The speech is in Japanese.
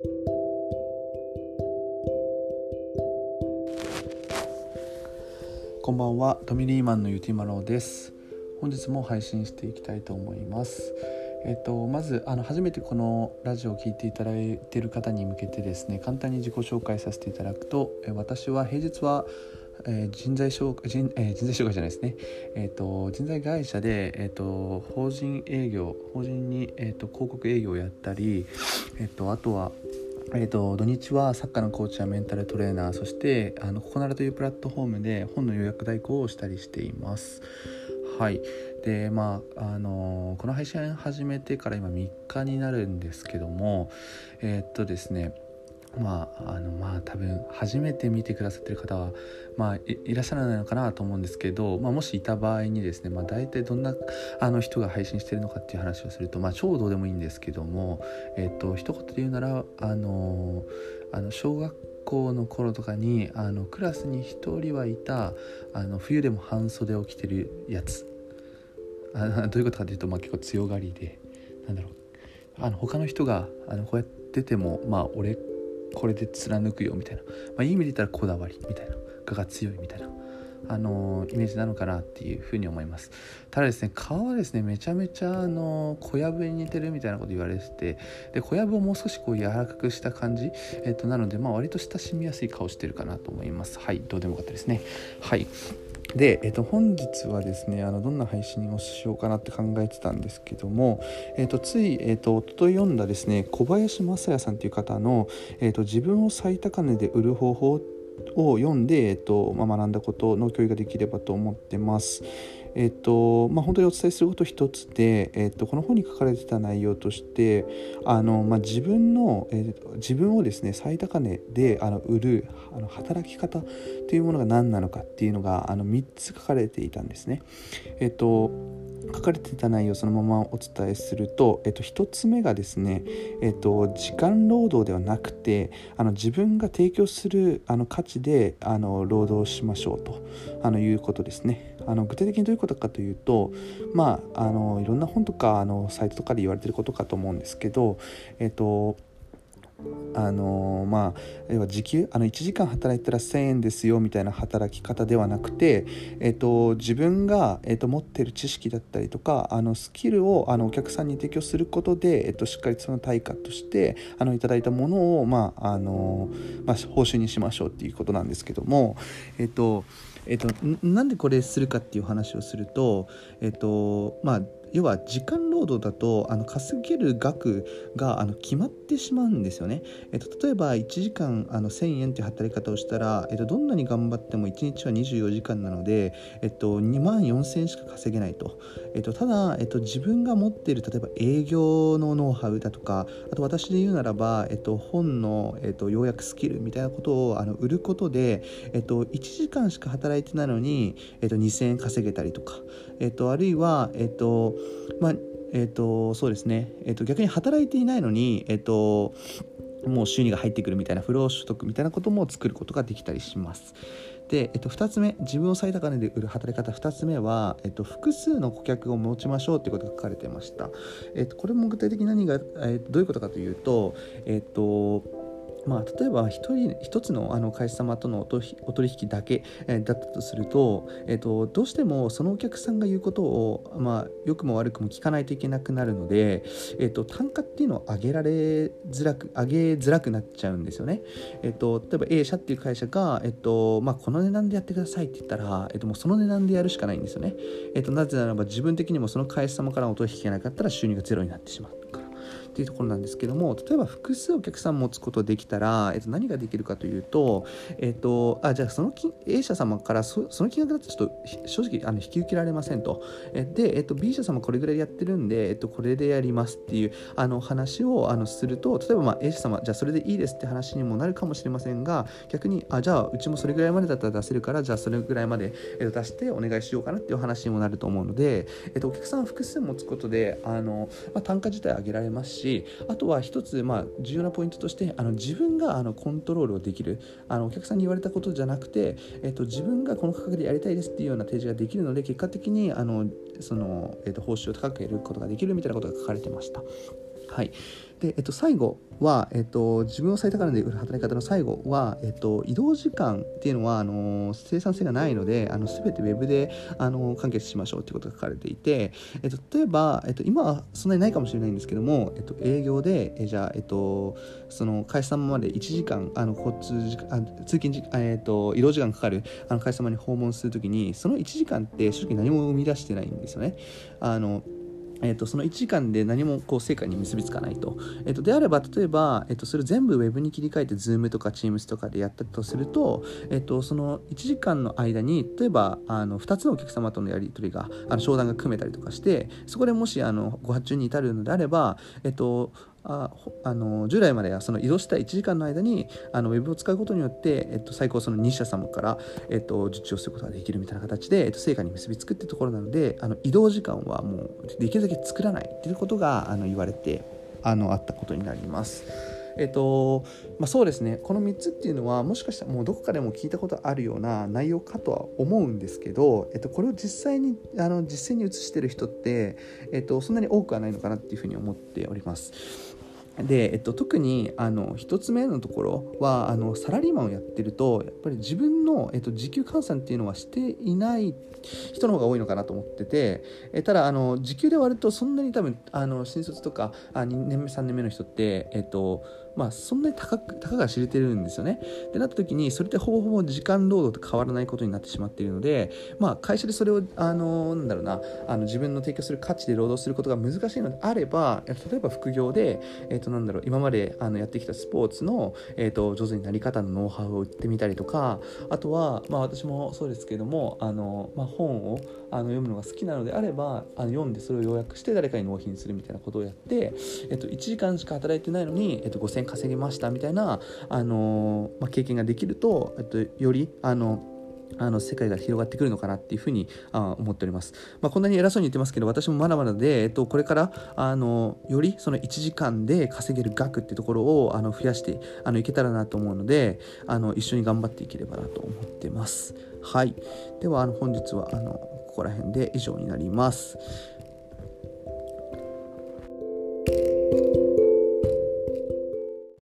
こんばんは。トミリーマンのゆてまろです。本日も配信していきたいと思います。えっと、まずあの初めてこのラジオを聴いていただいている方に向けてですね簡単に自己紹介させていただくとえ私は平日はえー、人材紹介人,、えー、人材紹介じゃないですね、えーと、人材会社で、えーと、法人営業法人に、えーと、広告営業をやったり、えー、とあとはえーと、土日はサッカーのコーチやメンタルトレーナーそしてあのココナラというプラットフォームで本の予約代行をしたりしています。はい。でまああのこの配信始めてから今3日になるんですけどもえっ、とですねまああのまあ多分初めて見てくださってる方は、まあ、いらっしゃらないのかなと思うんですけど、まあ、もしいた場合にですね、まあ、大体どんなあの人が配信してるのかっていう話をすると、まあ、超どうでもいいんですけども、えっと一言で言うならあのあの小学校の頃とかにあのクラスに1人はいたあの冬でも半袖を着てるやつ。あ どういうことかというと、まあ、結構強がりでなんだろう。あの他の人があのこうやっててもまあ俺これで貫くよみたいな、まあ、いい意味で言ったらこだわりみたいな。我が強いみたいな。あのイメージなのかなっていうふうに思います。ただですね顔はですねめちゃめちゃあの小籔に似てるみたいなこと言われててで小籔をもう少しこう柔らかくした感じ、えっと、なのでまあ割と親しみやすい顔してるかなと思います。はいどうでもよかったですね。はい。で、えっと、本日はですねあのどんな配信をしようかなって考えてたんですけども、えっと、つい、えっと、一昨日読んだですね小林雅也さんという方の、えっと、自分を最高値で売る方法を読んで、えっとまあ、学んだことの共有ができればと思ってます。えっとまあ、本当にお伝えすること一つで、えっと、この本に書かれてた内容としてあの、まあ、自分の、えー、自分をですね最高値であの売るあの働き方というものが何なのかっていうのがあの3つ書かれていたんですね。えっと書かれてた内容そのままお伝えすると、えっと、1つ目がですね、えっと、時間労働ではなくてあの自分が提供するあの価値であの労働しましょうとあのいうことですね。あの具体的にどういうことかというとまああのいろんな本とかあのサイトとかで言われてることかと思うんですけどえっとあのまあ、要は時給あの1時間働いたら1000円ですよみたいな働き方ではなくて、えっと、自分が、えっと、持ってる知識だったりとかあのスキルをあのお客さんに提供することで、えっと、しっかりその対価としてあのいただいたものを、まああのまあ、報酬にしましょうっていうことなんですけども、えっとえっと、なんでこれするかっていう話をすると、えっとまあ、要は時間労働だとあの稼げる額があの決まってしまうんですよね。えっと、例えば1時間あの1000円という働き方をしたら、えっと、どんなに頑張っても1日は24時間なので、えっと、2万4000円しか稼げないと。えっと、ただ、えっと、自分が持っている例えば営業のノウハウだとかあと私で言うならば、えっと、本の、えっと、要約スキルみたいなことをあの売ることで、えっと、1時間しか働いてないのに、えっと、2000円稼げたりとか、えっと、あるいは、えっとまあえーと、そうですね、えーと、逆に働いていないのに、えーと、もう収入が入ってくるみたいな不労所得みたいなことも作ることができたりします。で、えっと、2つ目自分を最高値で売る働き方。2つ目は、えっと、複数の顧客を持ちましょうということが書かれてました、えっと、これも具体的に何が、えっと、どういうことかというと、えっとまあ、例えば1人1つのあの会社様とのお取引だけ、え、だったとすると,、えーと、どうしてもそのお客さんが言うことを、まあ、良くも悪くも聞かないといけなくなるので、えーと、単価っていうのを上げられづらく上げづらくなっちゃうんですよね。えーと、例えば A 社っていう会社が、えーとまあ、この値段でやってくださいって言ったら、えー、ともうその値段でやるしかないんですよね。えー、となぜならば自分的にもその会社様からお取引がなかったら収入がゼロになってしまう。っていうところなんですけども例えば複数お客さん持つことできたら、えっと、何ができるかというと、えっと、あじゃあその A 社様からその金額だとちょっと正直あの引き受けられませんと。で、えっと、B 社様これぐらいやってるんで、えっと、これでやりますっていうあの話をあのすると例えばまあ A 社様じゃあそれでいいですって話にもなるかもしれませんが逆にあじゃあうちもそれぐらいまでだったら出せるからじゃあそれぐらいまで、えっと、出してお願いしようかなっていう話にもなると思うので、えっと、お客さん複数持つことであの、まあ、単価自体上げられますしあとは一つ、まあ、重要なポイントとしてあの自分があのコントロールをできるあのお客さんに言われたことじゃなくて、えっと、自分がこの価格でやりたいですっていうような提示ができるので結果的にあのその、えっと、報酬を高く得ることができるみたいなことが書かれてました。はいで、えっと、最後は、えっと、自分を最高値で売る働き方の最後は、えっと、移動時間っていうのはあの生産性がないのであの全てウェブであの完結しましょうっていうことが書かれていて、えっと、例えば、えっと、今はそんなにないかもしれないんですけども、えっと、営業でえじゃあ、えっと、その会社様まで1時間あの交通時間あ通勤時間、えっと、移動時間かかるあの会社様に訪問するときにその1時間って正直何も生み出してないんですよね。あのえーと、その1時間で何もこう成果に結びつかないと,、えーと、であれば例えば、えーと、それ全部 Web に切り替えて Zoom とか Teams とかでやったとすると,、えー、とその1時間の間に例えばあの2つのお客様とのやり取りがあの商談が組めたりとかしてそこでもしあのご発注に至るのであれば、えー、とああの従来まではその移動した1時間の間にあのウェブを使うことによって、えっと、最高その2社様から、えっと、受注することができるみたいな形で、えっと、成果に結びつくってところなのであの移動時間はもうできるだけ作らないっていうことがあの言われてあのあったことになります。えっとまあ、そうですねこの3つっていうのはもしかしたらもうどこかでも聞いたことあるような内容かとは思うんですけど、えっと、これを実際にあの実践に移してる人って、えっと、そんなに多くはないのかなっていうふうに思っております。で、えっと、特にあの1つ目のところはあのサラリーマンをやってるとやっぱり自分の、えっと、時給換算っていうのはしていない人の方が多いのかなと思ってて、えただあの時給で割るとそんなに多分あの新卒とかあ2年目3年目の人って、えっとまあ、そんなに高く高が知れてるんですよね。でなった時にそれってほぼほぼ時間労働と変わらないことになってしまっているので、まあ、会社でそれをあのなんだろうなあの自分の提供する価値で労働することが難しいのであれば例えば副業で、えー、となんだろう今まであのやってきたスポーツの、えー、と上手になり方のノウハウを売ってみたりとかあとは、まあ、私もそうですけどもあの、まあ、本をあの読むのが好きなのであればあの読んでそれを要約して誰かに納品するみたいなことをやって、えっと、1時間しか働いてないのに、えっと、5000円稼ぎましたみたいな、あのまあ、経験ができると、と、よりあのあの世界が広がってくるのかなっていうふうにあ思っております。まあ、こんなに偉そうに言ってますけど私もまだまだで、えっと、これからあのよりその1時間で稼げる額っていうところをあの増やしてあのいけたらなと思うのであの一緒に頑張っていければなと思ってます。はい、ではあの本日はあのここら辺で以上になります。